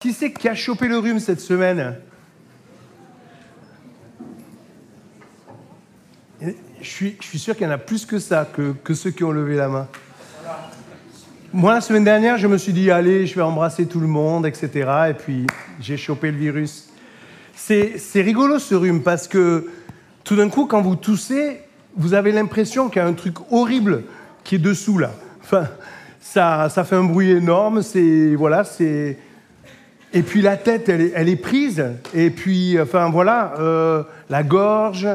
Qui c'est qui a chopé le rhume cette semaine je suis, je sûr qu'il y en a plus que ça, que, que ceux qui ont levé la main. Moi, la semaine dernière, je me suis dit, allez, je vais embrasser tout le monde, etc. Et puis, j'ai chopé le virus. C'est rigolo ce rhume parce que tout d'un coup, quand vous toussez, vous avez l'impression qu'il y a un truc horrible qui est dessous là. Enfin, ça, ça fait un bruit énorme. C'est voilà, c'est et puis la tête, elle est, prise. Et puis, enfin voilà, euh, la gorge.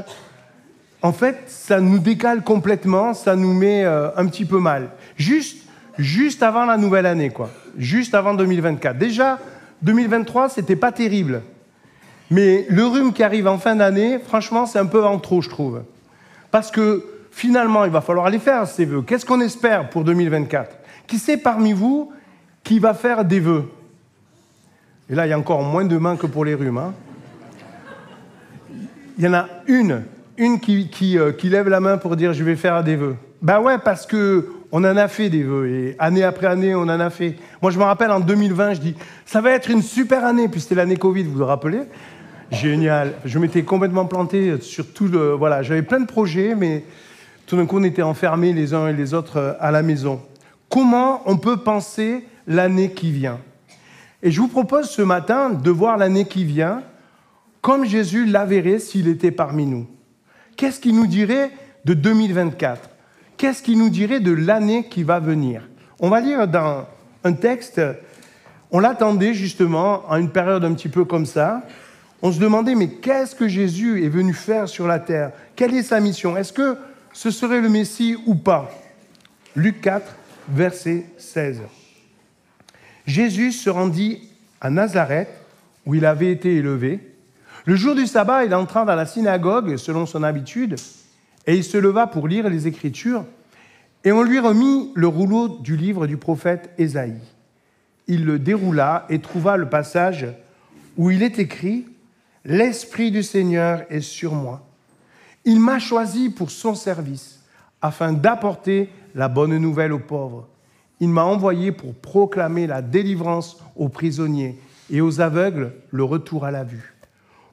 En fait, ça nous décale complètement, ça nous met euh, un petit peu mal. Juste, juste avant la nouvelle année, quoi. Juste avant 2024. Déjà, 2023, c'était pas terrible. Mais le rhume qui arrive en fin d'année, franchement, c'est un peu en trop, je trouve. Parce que finalement, il va falloir aller faire ces vœux. Qu'est-ce qu'on espère pour 2024 Qui sait parmi vous qui va faire des vœux? Et là, il y a encore moins de mains que pour les rhumes. Hein. il y en a une, une qui, qui, euh, qui, lève la main pour dire je vais faire des vœux. Ben ouais, parce que on en a fait des vœux et année après année, on en a fait. Moi, je me rappelle en 2020, je dis ça va être une super année, puis c'était l'année Covid, vous vous rappelez? Génial. Je m'étais complètement planté sur tout le. Voilà, j'avais plein de projets, mais tout d'un coup, on était enfermés les uns et les autres euh, à la maison. Comment on peut penser l'année qui vient? Et je vous propose ce matin de voir l'année qui vient comme Jésus la verrait s'il était parmi nous. Qu'est-ce qu'il nous dirait de 2024 Qu'est-ce qu'il nous dirait de l'année qui va venir? On va lire dans un texte, on l'attendait justement à une période un petit peu comme ça, on se demandait, mais qu'est-ce que Jésus est venu faire sur la terre? Quelle est sa mission? Est-ce que ce serait le Messie ou pas? Luc 4, verset 16. Jésus se rendit à Nazareth, où il avait été élevé. Le jour du sabbat, il entra dans la synagogue, selon son habitude, et il se leva pour lire les Écritures, et on lui remit le rouleau du livre du prophète Ésaïe. Il le déroula et trouva le passage où il est écrit L'Esprit du Seigneur est sur moi. Il m'a choisi pour son service, afin d'apporter la bonne nouvelle aux pauvres. Il m'a envoyé pour proclamer la délivrance aux prisonniers et aux aveugles le retour à la vue,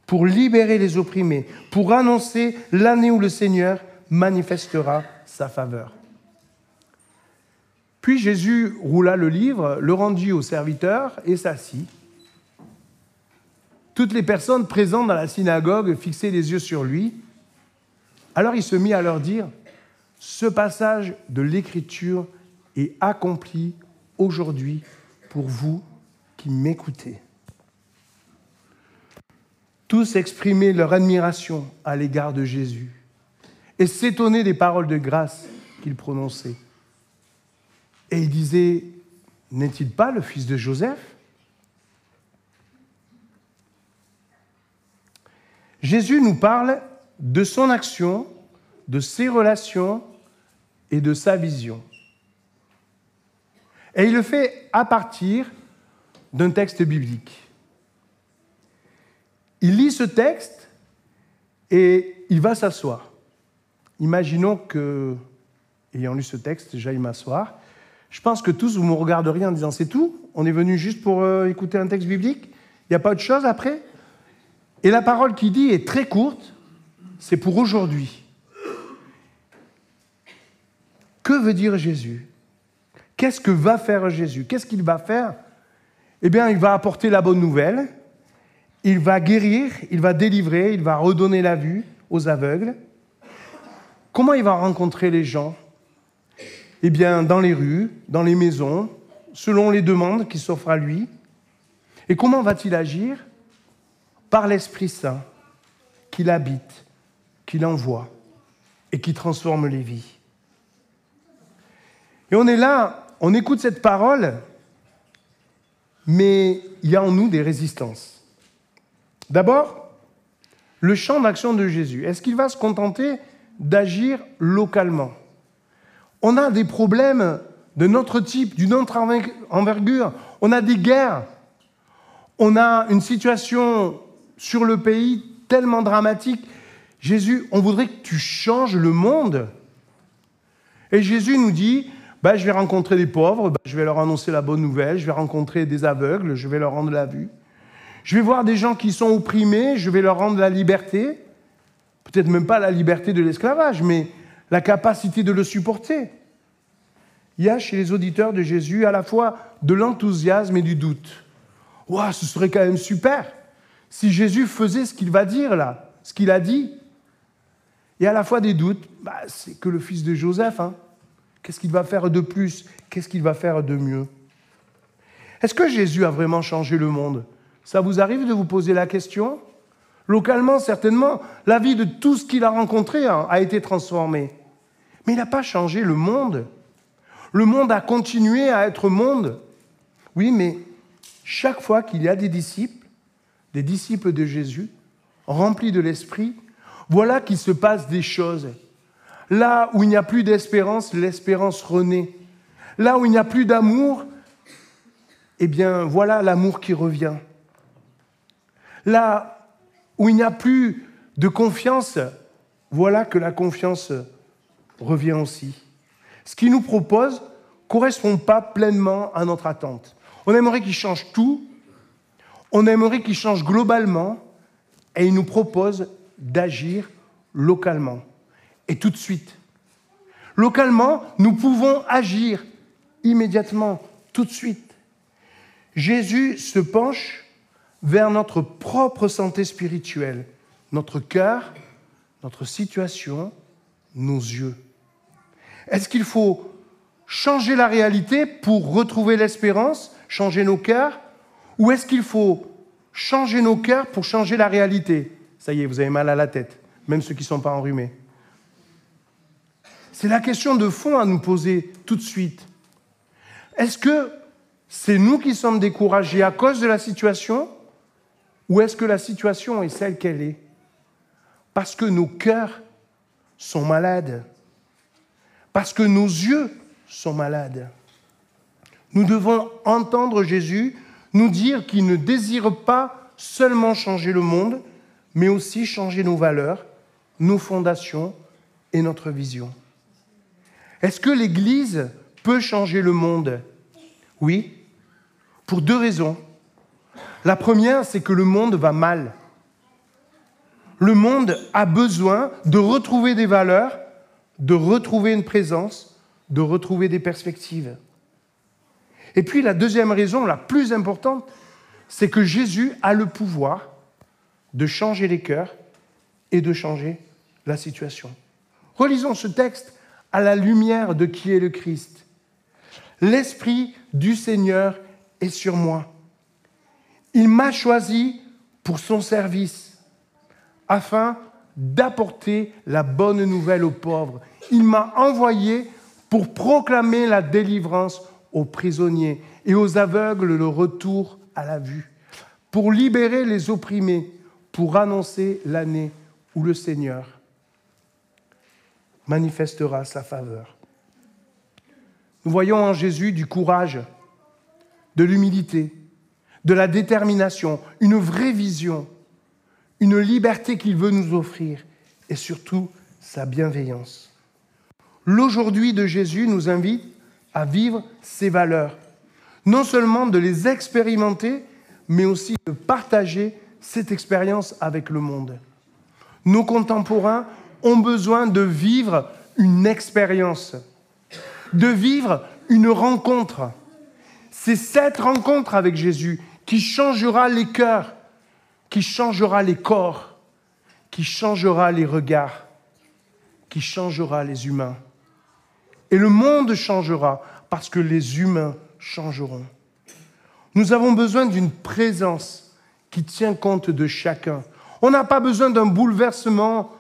pour libérer les opprimés, pour annoncer l'année où le Seigneur manifestera sa faveur. Puis Jésus roula le livre, le rendit au serviteur et s'assit. Toutes les personnes présentes dans la synagogue fixaient les yeux sur lui. Alors il se mit à leur dire, ce passage de l'Écriture est accompli aujourd'hui pour vous qui m'écoutez. Tous exprimaient leur admiration à l'égard de Jésus et s'étonnaient des paroles de grâce qu'il prononçait. Et ils disaient, n'est-il pas le fils de Joseph? Jésus nous parle de son action, de ses relations et de sa vision. Et il le fait à partir d'un texte biblique. Il lit ce texte et il va s'asseoir. Imaginons que, ayant lu ce texte, j'aille m'asseoir. Je pense que tous, vous me regarderiez en disant c'est tout On est venu juste pour euh, écouter un texte biblique? Il n'y a pas autre chose après? Et la parole qui dit est très courte, c'est pour aujourd'hui. Que veut dire Jésus? Qu'est-ce que va faire Jésus? Qu'est-ce qu'il va faire? Eh bien, il va apporter la bonne nouvelle, il va guérir, il va délivrer, il va redonner la vue aux aveugles. Comment il va rencontrer les gens? Eh bien, dans les rues, dans les maisons, selon les demandes qui s'offrent à lui. Et comment va-t-il agir? Par l'Esprit Saint qu'il habite, qu'il envoie et qui transforme les vies. Et on est là, on écoute cette parole, mais il y a en nous des résistances. D'abord, le champ d'action de Jésus. Est-ce qu'il va se contenter d'agir localement? On a des problèmes de notre type, d'une autre envergure. On a des guerres. On a une situation sur le pays tellement dramatique. Jésus, on voudrait que tu changes le monde. Et Jésus nous dit, ben, je vais rencontrer des pauvres, ben, je vais leur annoncer la bonne nouvelle, je vais rencontrer des aveugles, je vais leur rendre la vue. Je vais voir des gens qui sont opprimés, je vais leur rendre la liberté. Peut-être même pas la liberté de l'esclavage, mais la capacité de le supporter. Il y a chez les auditeurs de Jésus à la fois de l'enthousiasme et du doute. Ouah, ce serait quand même super si Jésus faisait ce qu'il va dire là, ce qu'il a dit. Et à la fois des doutes, bah, c'est que le fils de Joseph. Hein. Qu'est-ce qu'il va faire de plus? Qu'est-ce qu'il va faire de mieux? Est-ce que Jésus a vraiment changé le monde? Ça vous arrive de vous poser la question? Localement, certainement, la vie de tout ce qu'il a rencontré a été transformée. Mais il n'a pas changé le monde. Le monde a continué à être monde. Oui, mais chaque fois qu'il y a des disciples, des disciples de Jésus, remplis de l'Esprit, voilà qu'il se passe des choses. Là où il n'y a plus d'espérance, l'espérance renaît. Là où il n'y a plus d'amour, eh bien voilà l'amour qui revient. Là où il n'y a plus de confiance, voilà que la confiance revient aussi. Ce qu'il nous propose ne correspond pas pleinement à notre attente. On aimerait qu'il change tout, on aimerait qu'il change globalement, et il nous propose d'agir localement et tout de suite. Localement, nous pouvons agir immédiatement, tout de suite. Jésus se penche vers notre propre santé spirituelle, notre cœur, notre situation, nos yeux. Est-ce qu'il faut changer la réalité pour retrouver l'espérance, changer nos cœurs, ou est-ce qu'il faut changer nos cœurs pour changer la réalité? Ça y est, vous avez mal à la tête, même ceux qui ne sont pas enrhumés. C'est la question de fond à nous poser tout de suite. Est-ce que c'est nous qui sommes découragés à cause de la situation ou est-ce que la situation est celle qu'elle est? Parce que nos cœurs sont malades parce que nos yeux sont malades. Nous devons entendre Jésus nous dire qu'il ne désire pas seulement changer le monde, mais aussi changer nos valeurs, nos fondations et notre vision. Est-ce que l'Église peut changer le monde? Oui, pour deux raisons. La première, c'est que le monde va mal. Le monde a besoin de retrouver des valeurs de retrouver une présence, de retrouver des perspectives. Et puis la deuxième raison, la plus importante, c'est que Jésus a le pouvoir de changer les cœurs et de changer la situation. Relisons ce texte à la lumière de qui est le Christ. L'Esprit du Seigneur est sur moi. Il m'a choisi pour son service, afin d'apporter la bonne nouvelle aux pauvres. Il m'a envoyé pour proclamer la délivrance aux prisonniers et aux aveugles le retour à la vue, pour libérer les opprimés, pour annoncer l'année où le Seigneur manifestera sa faveur. Nous voyons en Jésus du courage, de l'humilité, de la détermination, une vraie vision une liberté qu'il veut nous offrir et surtout sa bienveillance. L'aujourd'hui de Jésus nous invite à vivre ces valeurs, non seulement de les expérimenter, mais aussi de partager cette expérience avec le monde. Nos contemporains ont besoin de vivre une expérience, de vivre une rencontre. C'est cette rencontre avec Jésus qui changera les cœurs, qui changera les corps, qui changera les regards, qui changera les humains. Et le monde changera parce que les humains changeront. Nous avons besoin d'une présence qui tient compte de chacun. On n'a pas besoin d'un bouleversement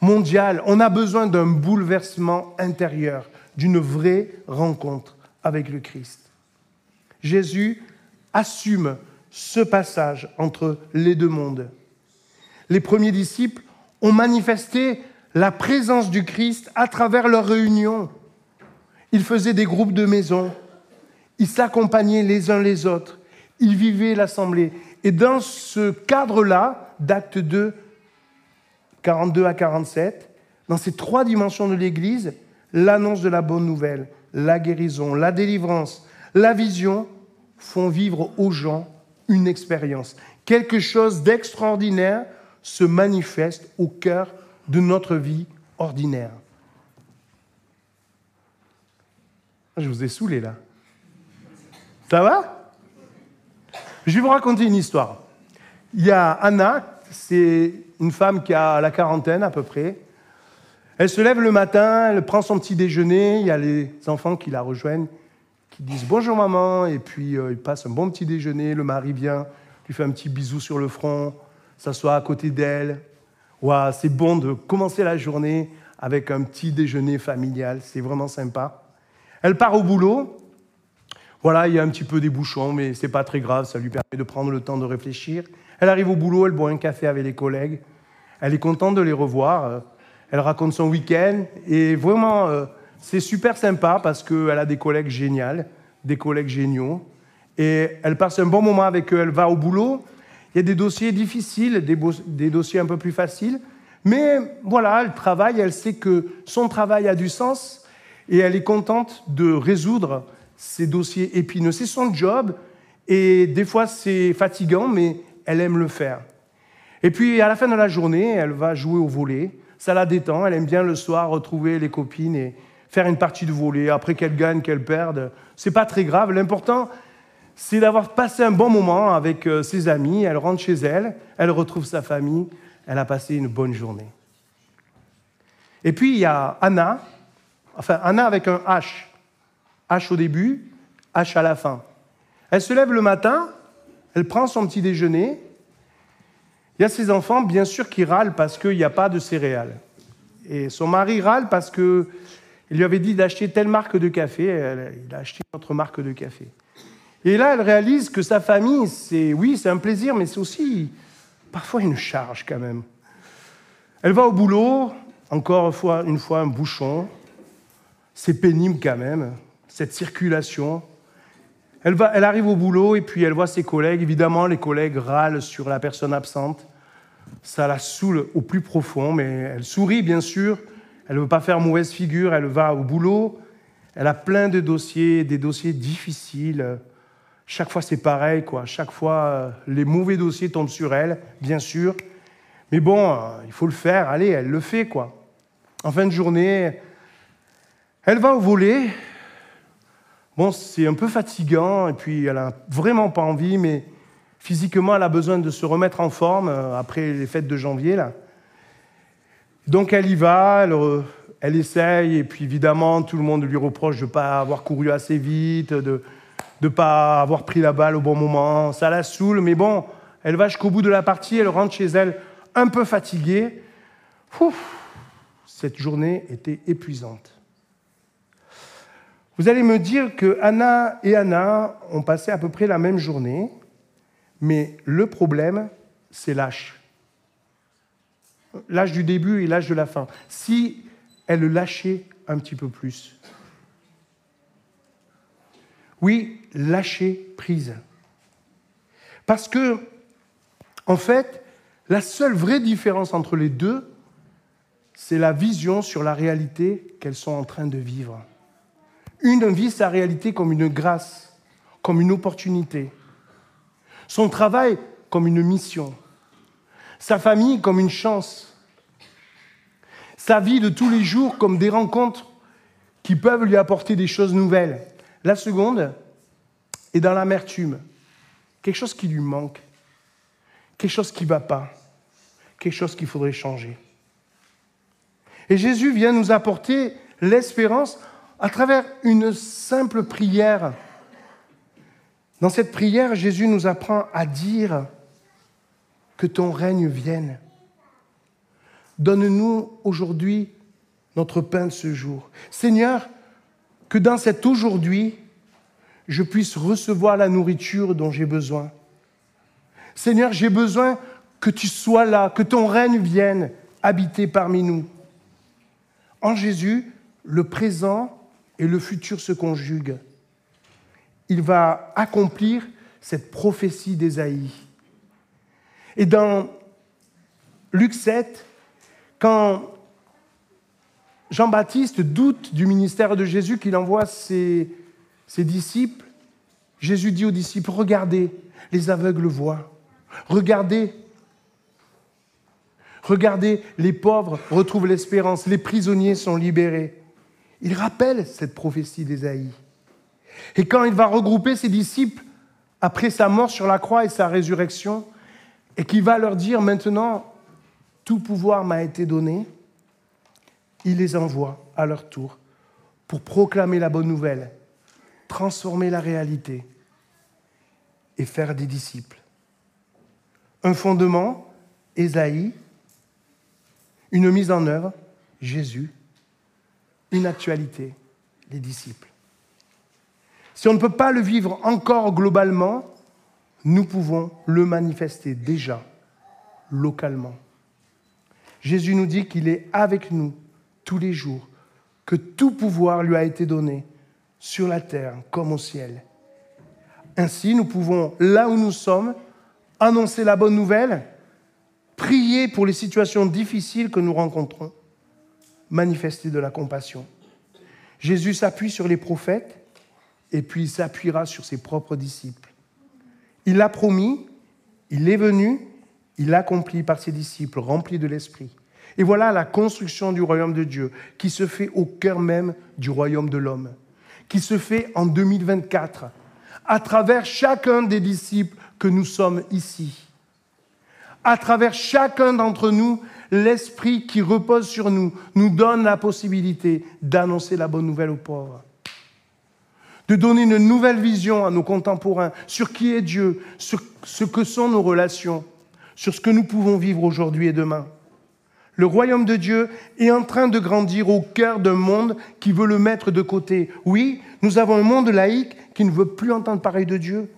mondial, on a besoin d'un bouleversement intérieur, d'une vraie rencontre avec le Christ. Jésus assume ce passage entre les deux mondes. Les premiers disciples ont manifesté la présence du Christ à travers leurs réunions. Ils faisaient des groupes de maisons, ils s'accompagnaient les uns les autres, ils vivaient l'assemblée. Et dans ce cadre-là, d'acte 2, 42 à 47, dans ces trois dimensions de l'Église, l'annonce de la bonne nouvelle la guérison, la délivrance, la vision font vivre aux gens une expérience. Quelque chose d'extraordinaire se manifeste au cœur de notre vie ordinaire. Je vous ai saoulé là. Ça va? Je vais vous raconter une histoire. Il y a Anna, c'est une femme qui a la quarantaine à peu près. Elle se lève le matin, elle prend son petit déjeuner, il y a les enfants qui la rejoignent, qui disent bonjour maman, et puis euh, ils passent un bon petit déjeuner, le mari vient, lui fait un petit bisou sur le front, s'assoit à côté d'elle. C'est bon de commencer la journée avec un petit déjeuner familial, c'est vraiment sympa. Elle part au boulot. Voilà, il y a un petit peu des bouchons, mais c'est pas très grave, ça lui permet de prendre le temps de réfléchir. Elle arrive au boulot, elle boit un café avec les collègues. Elle est contente de les revoir. Elle raconte son week-end et vraiment, euh, c'est super sympa parce qu'elle a des collègues géniaux, des collègues géniaux. Et elle passe un bon moment avec eux. Elle va au boulot. Il y a des dossiers difficiles, des dossiers un peu plus faciles. Mais voilà, elle travaille, elle sait que son travail a du sens et elle est contente de résoudre ces dossiers épineux. C'est son job et des fois c'est fatigant, mais elle aime le faire. Et puis à la fin de la journée, elle va jouer au volet. Ça la détend, elle aime bien le soir retrouver les copines et faire une partie de volet. Après qu'elle gagne, qu'elle perde, c'est pas très grave. L'important, c'est d'avoir passé un bon moment avec euh, ses amis. Elle rentre chez elle, elle retrouve sa famille, elle a passé une bonne journée. Et puis il y a Anna, Enfin, Anna avec un H. H au début, H à la fin. Elle se lève le matin, elle prend son petit déjeuner. Il y a ses enfants, bien sûr, qui râlent parce qu'il n'y a pas de céréales. Et son mari râle parce qu'il lui avait dit d'acheter telle marque de café. Il a acheté notre marque de café. Et là, elle réalise que sa famille, c'est oui, c'est un plaisir, mais c'est aussi parfois une charge quand même. Elle va au boulot, encore une fois un bouchon, c'est pénible quand même, cette circulation. Elle, va, elle arrive au boulot et puis elle voit ses collègues. Évidemment, les collègues râlent sur la personne absente. Ça la saoule au plus profond, mais elle sourit bien sûr. Elle ne veut pas faire mauvaise figure. Elle va au boulot. Elle a plein de dossiers, des dossiers difficiles. Chaque fois, c'est pareil, quoi. Chaque fois, euh, les mauvais dossiers tombent sur elle, bien sûr. Mais bon, euh, il faut le faire. Allez, elle le fait, quoi. En fin de journée, elle va au volet. Bon, c'est un peu fatigant, et puis elle n'a vraiment pas envie, mais physiquement, elle a besoin de se remettre en forme euh, après les fêtes de janvier. Là. Donc elle y va, elle, elle, essaye, et puis évidemment, tout le monde lui reproche de ne pas avoir couru assez vite, de ne pas avoir pris la balle au bon moment. Ça la saoule, mais bon, elle va jusqu'au bout de la partie, elle rentre chez elle un peu fatiguée. cette journée était épuisante. Vous allez me dire que Anna et Anna ont passé à peu près la même journée, mais le problème, c'est l'âge. L'âge du début et l'âge de la fin. Si elle lâchait un petit peu plus. Oui, lâcher prise. Parce que, en fait, la seule vraie différence entre les deux, c'est la vision sur la réalité qu'elles sont en train de vivre. Une vit sa réalité comme une grâce, comme une opportunité. Son travail comme une mission. Sa famille comme une chance. Sa vie de tous les jours comme des rencontres qui peuvent lui apporter des choses nouvelles. La seconde est dans l'amertume. Quelque chose qui lui manque. Quelque chose qui ne va pas. Quelque chose qu'il faudrait changer. Et Jésus vient nous apporter l'espérance à travers une simple prière. Dans cette prière, Jésus nous apprend à dire que ton règne vienne. Donne-nous aujourd'hui notre pain de ce jour. Seigneur, que dans cet aujourd'hui, je puisse recevoir la nourriture dont j'ai besoin. Seigneur, j'ai besoin que tu sois là, que ton règne vienne habiter parmi nous. En Jésus, le présent et le futur se conjuguent. Il va accomplir cette prophétie d'Ésaïe. Et dans Luc 7, quand Jean-Baptiste doute du ministère de Jésus qu'il envoie ses disciples, Jésus dit aux disciples, regardez, les aveugles voient. Regardez, regardez, les pauvres retrouvent l'espérance, les prisonniers sont libérés. Il rappelle cette prophétie d'Ésaïe. Et quand il va regrouper ses disciples après sa mort sur la croix et sa résurrection, et qu'il va leur dire maintenant, tout pouvoir m'a été donné, il les envoie à leur tour pour proclamer la bonne nouvelle, transformer la réalité et faire des disciples. Un fondement, Ésaïe, une mise en œuvre, Jésus, une actualité, les disciples. Si on ne peut pas le vivre encore globalement, nous pouvons le manifester déjà localement. Jésus nous dit qu'il est avec nous tous les jours, que tout pouvoir lui a été donné sur la terre comme au ciel. Ainsi, nous pouvons, là où nous sommes, annoncer la bonne nouvelle, prier pour les situations difficiles que nous rencontrons, manifester de la compassion. Jésus s'appuie sur les prophètes et puis il s'appuiera sur ses propres disciples. Il l'a promis, il est venu, il l'accomplit par ses disciples remplis de l'Esprit. Et voilà la construction du royaume de Dieu qui se fait au cœur même du royaume de l'homme, qui se fait en 2024 à travers chacun des disciples que nous sommes ici. À travers chacun d'entre nous, l'Esprit qui repose sur nous nous donne la possibilité d'annoncer la bonne nouvelle aux pauvres, de donner une nouvelle vision à nos contemporains sur qui est Dieu, sur ce que sont nos relations, sur ce que nous pouvons vivre aujourd'hui et demain. Le royaume de Dieu est en train de grandir au cœur d'un monde qui veut le mettre de côté. Oui, nous avons un monde laïque qui ne veut plus entendre parler de Dieu.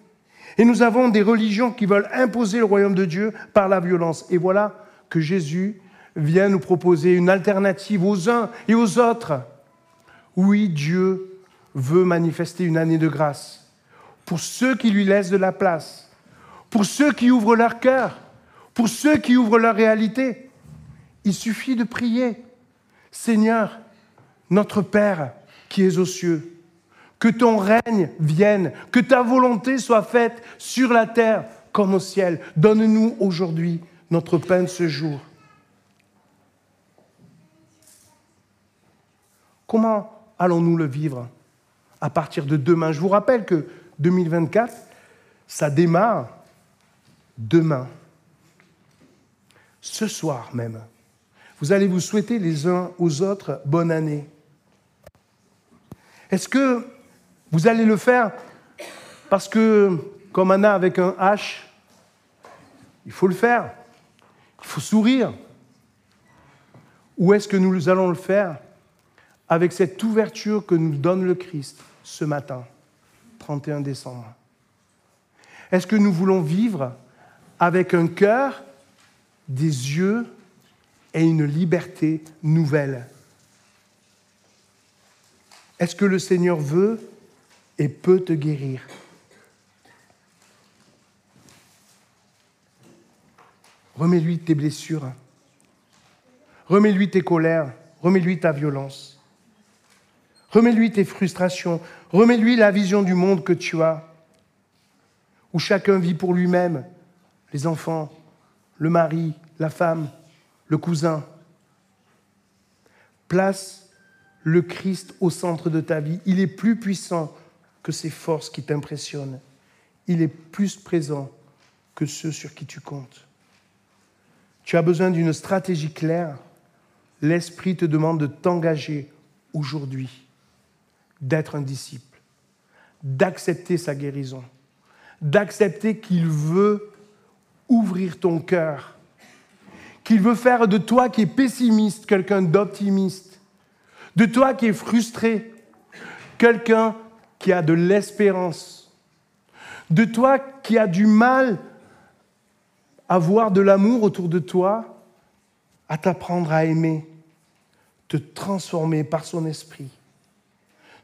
Et nous avons des religions qui veulent imposer le royaume de Dieu par la violence. Et voilà que Jésus vient nous proposer une alternative aux uns et aux autres. Oui, Dieu veut manifester une année de grâce pour ceux qui lui laissent de la place, pour ceux qui ouvrent leur cœur, pour ceux qui ouvrent leur réalité. Il suffit de prier. Seigneur, notre Père qui es aux cieux, que ton règne vienne, que ta volonté soit faite sur la terre comme au ciel. Donne-nous aujourd'hui notre pain de ce jour. Comment allons-nous le vivre à partir de demain. Je vous rappelle que 2024, ça démarre demain, ce soir même vous allez vous souhaiter les uns aux autres bonne année. Est-ce que vous allez le faire parce que, comme Anna avec un H, il faut le faire, il faut sourire? Ou est-ce que nous allons le faire avec cette ouverture que nous donne le Christ ce matin, 31 décembre Est-ce que nous voulons vivre avec un cœur, des yeux et une liberté nouvelle? Est-ce que le Seigneur veut et peut te guérir? Remets-lui tes blessures. Remets-lui tes colères. Remets-lui ta violence. Remets-lui tes frustrations. Remets-lui la vision du monde que tu as, où chacun vit pour lui-même, les enfants, le mari, la femme, le cousin. Place le Christ au centre de ta vie. Il est plus puissant que ces forces qui t'impressionnent. Il est plus présent que ceux sur qui tu comptes. Tu as besoin d'une stratégie claire. L'Esprit te demande de t'engager aujourd'hui, d'être un disciple, d'accepter sa guérison, d'accepter qu'il veut ouvrir ton cœur qu'il veut faire de toi qui es pessimiste quelqu'un d'optimiste, de toi qui es frustré quelqu'un qui a de l'espérance, de toi qui a du mal à voir de l'amour autour de toi, à t'apprendre à aimer, te transformer par son esprit.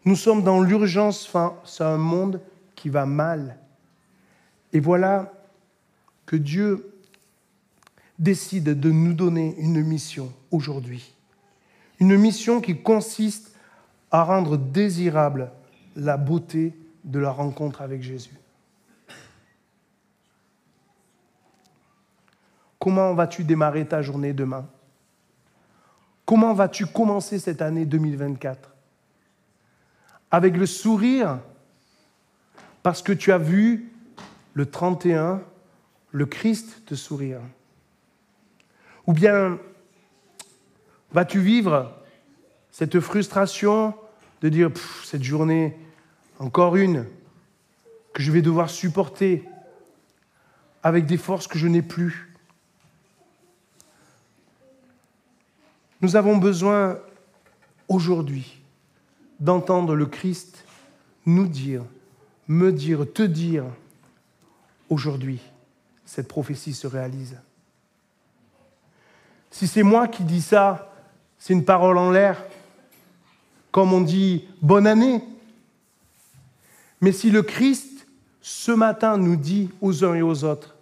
Nous sommes dans l'urgence face à un monde qui va mal. Et voilà que Dieu décide de nous donner une mission aujourd'hui. Une mission qui consiste à rendre désirable la beauté de la rencontre avec Jésus. Comment vas-tu démarrer ta journée demain? Comment vas-tu commencer cette année 2024 Avec le sourire parce que tu as vu le 31, le Christ te sourire. Ou bien vas-tu vivre cette frustration de dire cette journée, encore une, que je vais devoir supporter avec des forces que je n'ai plus? Nous avons besoin aujourd'hui d'entendre le Christ nous dire, me dire, te dire, aujourd'hui, cette prophétie se réalise. Si c'est moi qui dis ça, c'est une parole en l'air, comme on dit bonne année. Mais si le Christ, ce matin, nous dit aux uns et aux autres,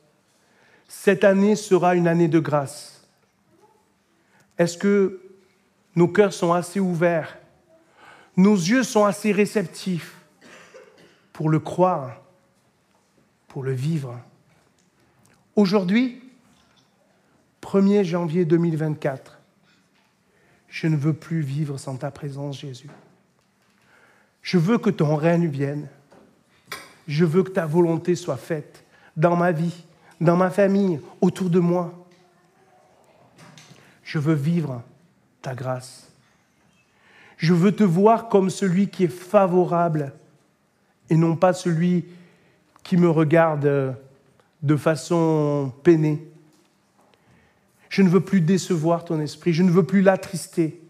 cette année sera une année de grâce, est-ce que nos cœurs sont assez ouverts Nos yeux sont assez réceptifs pour le croire, pour le vivre Aujourd'hui, 1er janvier 2024, je ne veux plus vivre sans ta présence, Jésus. Je veux que ton règne vienne. Je veux que ta volonté soit faite dans ma vie, dans ma famille, autour de moi. Je veux vivre ta grâce. Je veux te voir comme celui qui est favorable et non pas celui qui me regarde de façon peinée. Je ne veux plus décevoir ton esprit, je ne veux plus l'attrister.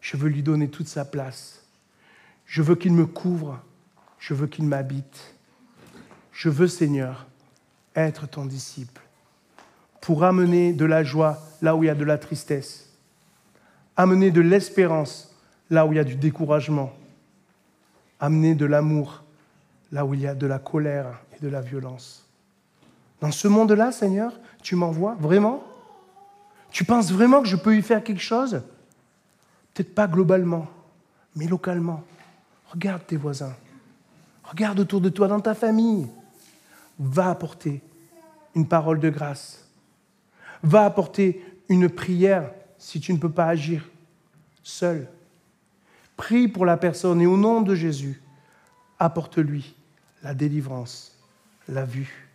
Je veux lui donner toute sa place. Je veux qu'il me couvre, je veux qu'il m'habite. Je veux, Seigneur, être ton disciple pour amener de la joie là où il y a de la tristesse, amener de l'espérance là où il y a du découragement, amener de l'amour là où il y a de la colère et de la violence. Dans ce monde-là, Seigneur, tu m'envoies vraiment? Tu penses vraiment que je peux y faire quelque chose? Peut-être pas globalement, mais localement. Regarde tes voisins. Regarde autour de toi dans ta famille. Va apporter une parole de grâce Va apporter une prière si tu ne peux pas agir seul. Prie pour la personne et au nom de Jésus, apporte-lui la délivrance, la vue.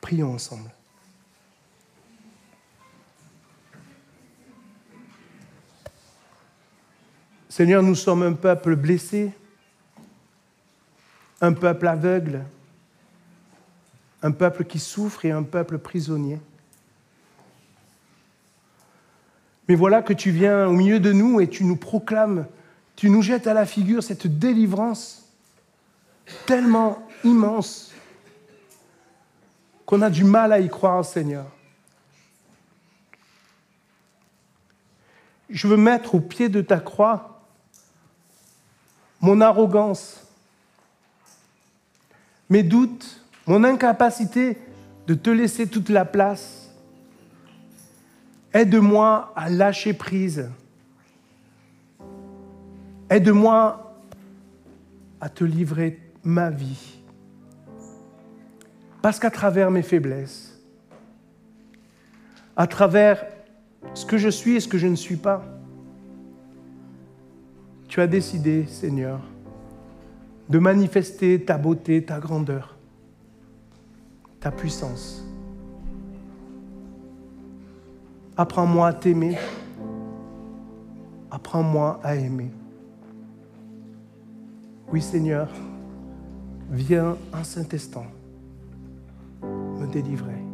Prions ensemble. Seigneur, nous sommes un peuple blessé, un peuple aveugle, un peuple qui souffre et un peuple prisonnier. Mais voilà que tu viens au milieu de nous et tu nous proclames, tu nous jettes à la figure cette délivrance tellement immense qu'on a du mal à y croire, Seigneur. Je veux mettre au pied de ta croix mon arrogance, mes doutes, mon incapacité de te laisser toute la place. Aide-moi à lâcher prise. Aide-moi à te livrer ma vie. Parce qu'à travers mes faiblesses, à travers ce que je suis et ce que je ne suis pas, tu as décidé, Seigneur, de manifester ta beauté, ta grandeur ta puissance. Apprends-moi à t'aimer. Apprends-moi à aimer. Oui Seigneur, viens en Saint-Instant me délivrer.